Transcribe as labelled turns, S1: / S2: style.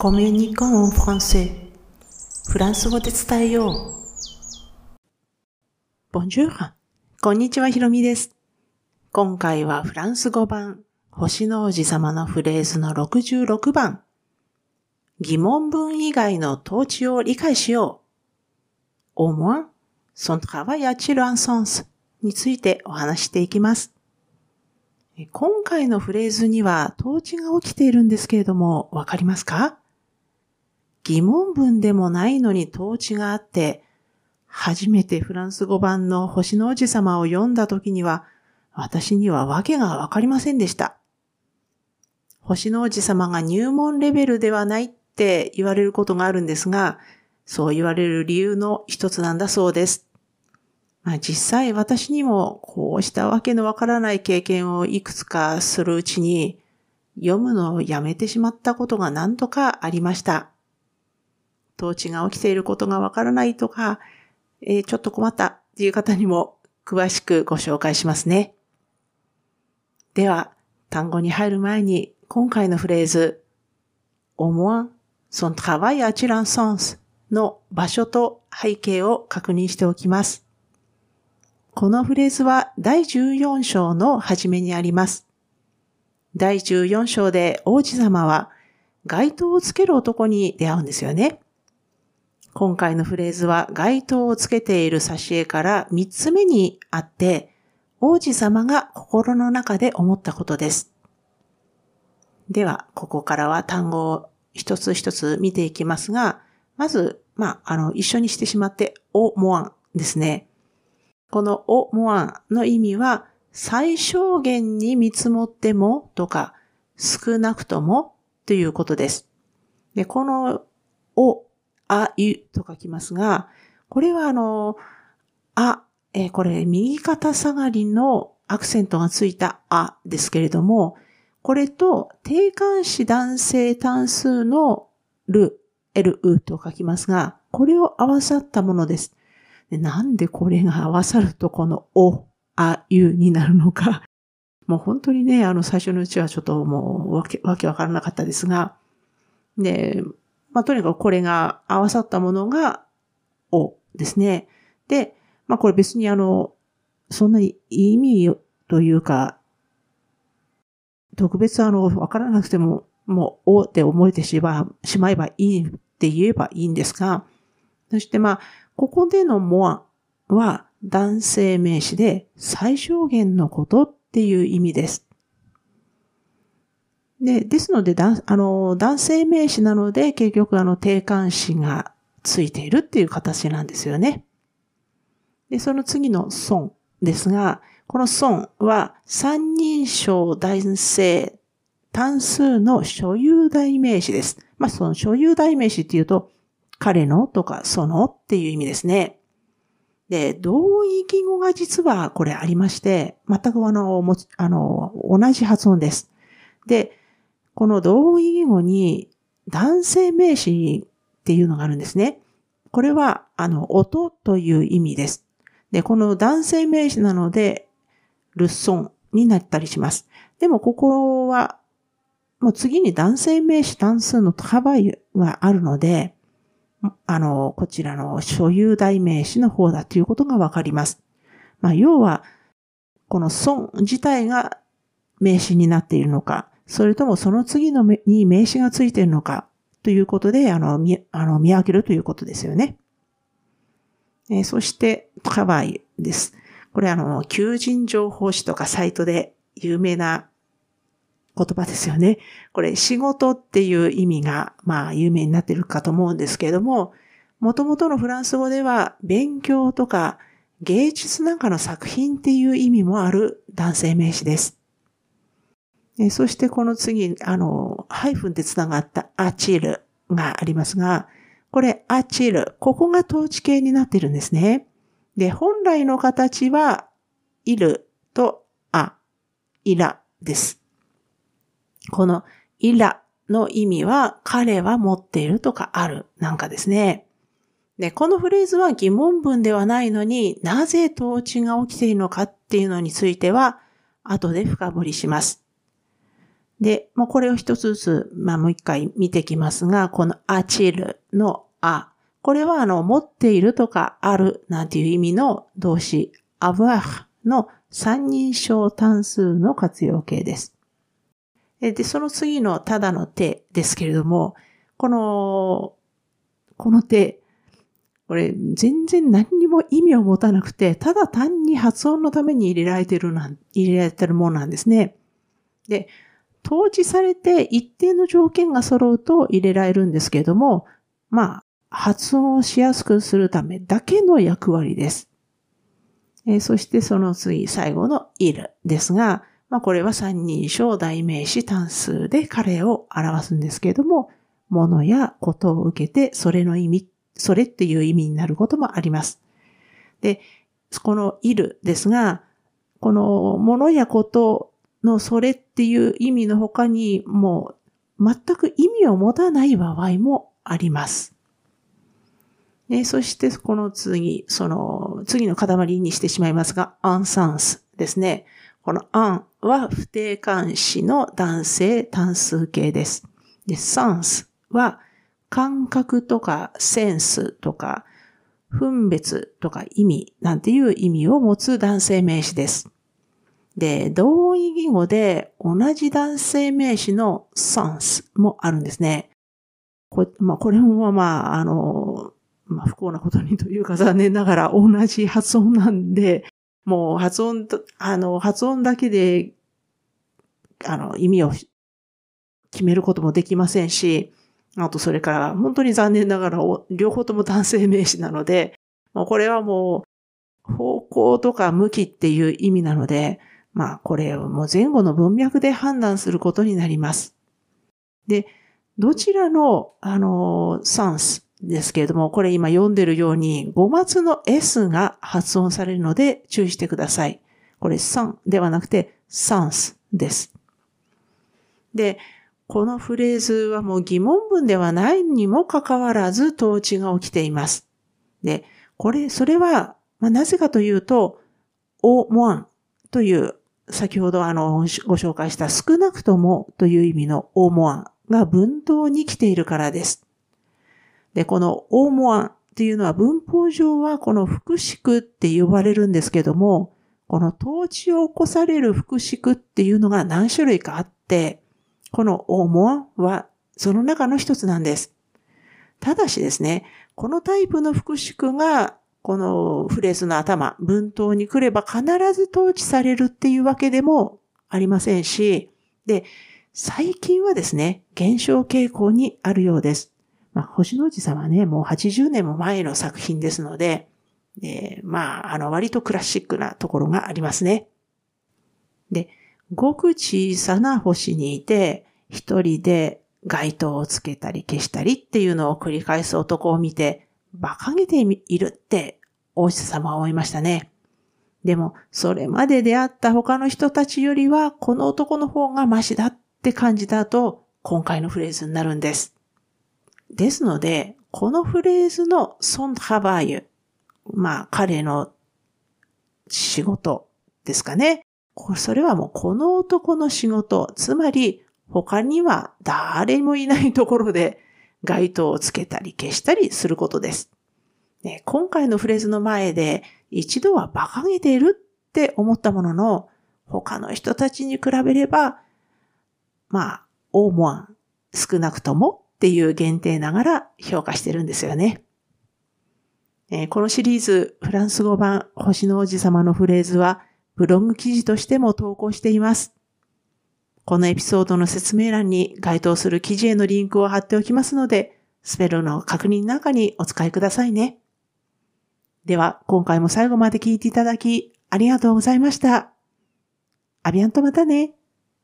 S1: コミュニコンフランセフランス語で伝えよう。ボンジュール。こんにちは、ひろみです。今回はフランス語版、星の王子様のフレーズの66番。疑問文以外の統治を理解しよう。au moins, son travail a-t-il un sens? についてお話していきます。今回のフレーズには統治が起きているんですけれども、わかりますか疑問文でもないのに統治があって、初めてフランス語版の星の王子様を読んだ時には、私には訳がわかりませんでした。星の王子様が入門レベルではないって言われることがあるんですが、そう言われる理由の一つなんだそうです。まあ、実際私にもこうしたわけのわからない経験をいくつかするうちに、読むのをやめてしまったことが何とかありました。統治が起きていることがわからないとか、えー、ちょっと困ったっていう方にも詳しくご紹介しますね。では、単語に入る前に今回のフレーズ、au moins son travail a t i sens の場所と背景を確認しておきます。このフレーズは第14章の初めにあります。第14章で王子様は街灯をつける男に出会うんですよね。今回のフレーズは街灯をつけている挿絵から3つ目にあって、王子様が心の中で思ったことです。では、ここからは単語を一つ一つ見ていきますが、まず、まあ、あの、一緒にしてしまって、おもわんですね。このおもわんの意味は、最小限に見積もってもとか、少なくともということです。で、このおあ、ゆと書きますが、これはあの、あ、えー、これ右肩下がりのアクセントがついたあですけれども、これと定冠詞男性単数のる、る、うと書きますが、これを合わさったものです。でなんでこれが合わさるとこのお、あ、ゆになるのか。もう本当にね、あの最初のうちはちょっともう、わけわからなかったですが、で、まあ、とにかくこれが合わさったものが、おですね。で、まあ、これ別にあの、そんなに意味というか、特別あの、わからなくても、もう、おって思えてしましまえばいいって言えばいいんですが、そしてまあ、ここでのモアは男性名詞で最小限のことっていう意味です。で、ですので、あの、男性名詞なので、結局あの、定冠詞がついているっていう形なんですよね。で、その次の損ですが、この損は三人称男性単数の所有代名詞です。まあ、その所有代名詞っていうと、彼のとかそのっていう意味ですね。で、同意義語が実はこれありまして、全くあの、もあの、同じ発音です。で、この同意義語に男性名詞っていうのがあるんですね。これは、あの、音という意味です。で、この男性名詞なので、ルッソンになったりします。でも、ここは、もう次に男性名詞単数のトバイがあるので、あの、こちらの所有代名詞の方だということがわかります。まあ、要は、この損自体が名詞になっているのか、それともその次のに名詞がついているのかということで、あの、見、あの見分けるということですよね。えー、そして、カバイです。これあの、求人情報誌とかサイトで有名な言葉ですよね。これ仕事っていう意味が、まあ有名になってるかと思うんですけれども、元々のフランス語では勉強とか芸術なんかの作品っていう意味もある男性名詞です。そしてこの次、あの、ハイフンで繋がったアチルがありますが、これアチル、ここが統治形になってるんですね。で、本来の形は、いるとあ、いらです。このいらの意味は、彼は持っているとかあるなんかですね。で、このフレーズは疑問文ではないのになぜ統治が起きているのかっていうのについては、後で深掘りします。で、もうこれを一つずつ、まあもう一回見てきますが、このアチルのあ。これはあの、持っているとかあるなんていう意味の動詞、アブアフの三人称単数の活用形です。で、その次のただの手ですけれども、この、この手、これ全然何にも意味を持たなくて、ただ単に発音のために入れられてるな、入れられてるものなんですね。で、統治されて一定の条件が揃うと入れられるんですけれども、まあ、発音をしやすくするためだけの役割です。えー、そしてその次、最後のいるですが、まあこれは三人称代名詞単数で彼を表すんですけれども、物やことを受けてそれの意味、それっていう意味になることもあります。で、このいるですが、この物やことのそれっていう意味の他にもう全く意味を持たない場合もあります。ね、そしてこの次、その次の塊にしてしまいますが、アンサンスですね。このアンは不定冠詞の男性単数形です。で、サンスは感覚とかセンスとか分別とか意味なんていう意味を持つ男性名詞です。で、同意義語で同じ男性名詞のサンスもあるんですね。こ,、まあ、これもまあ、あの、まあ、不幸なことにというか残念ながら同じ発音なんで、もう発音、あの、発音だけで、あの、意味を決めることもできませんし、あとそれから本当に残念ながら両方とも男性名詞なので、もうこれはもう方向とか向きっていう意味なので、まあこれをもう前後の文脈で判断することになります。で、どちらの、あの、サンスですけれども、これ今読んでるように、語末の S が発音されるので注意してください。これ、サンではなくて、サンスです。で、このフレーズはもう疑問文ではないにもかかわらず統治が起きています。で、これ、それは、まあ、なぜかというと、おもんという、先ほどあの、ご紹介した少なくともという意味のおもんが文頭に来ているからです。で、このオーモアンっていうのは文法上はこの副宿って呼ばれるんですけども、この統治を起こされる副宿っていうのが何種類かあって、このオーモアンはその中の一つなんです。ただしですね、このタイプの副宿がこのフレーズの頭、文頭に来れば必ず統治されるっていうわけでもありませんし、で、最近はですね、減少傾向にあるようです。まあ、星の王子様はね、もう80年も前の作品ですので、えー、まあ、あの、割とクラシックなところがありますね。で、ごく小さな星にいて、一人で街灯をつけたり消したりっていうのを繰り返す男を見て、馬鹿げているって王子様は思いましたね。でも、それまで出会った他の人たちよりは、この男の方がマシだって感じた後、今回のフレーズになるんです。ですので、このフレーズのソンハバーユ、まあ彼の仕事ですかね。それはもうこの男の仕事、つまり他には誰もいないところで街灯をつけたり消したりすることです。ね、今回のフレーズの前で一度は馬鹿げているって思ったものの、他の人たちに比べれば、まあ、大モアン、少なくともっていう限定ながら評価してるんですよね。えー、このシリーズ、フランス語版星の王子様のフレーズは、ブログ記事としても投稿しています。このエピソードの説明欄に該当する記事へのリンクを貼っておきますので、スペルの確認なんかにお使いくださいね。では、今回も最後まで聞いていただき、ありがとうございました。アビアンとまたね。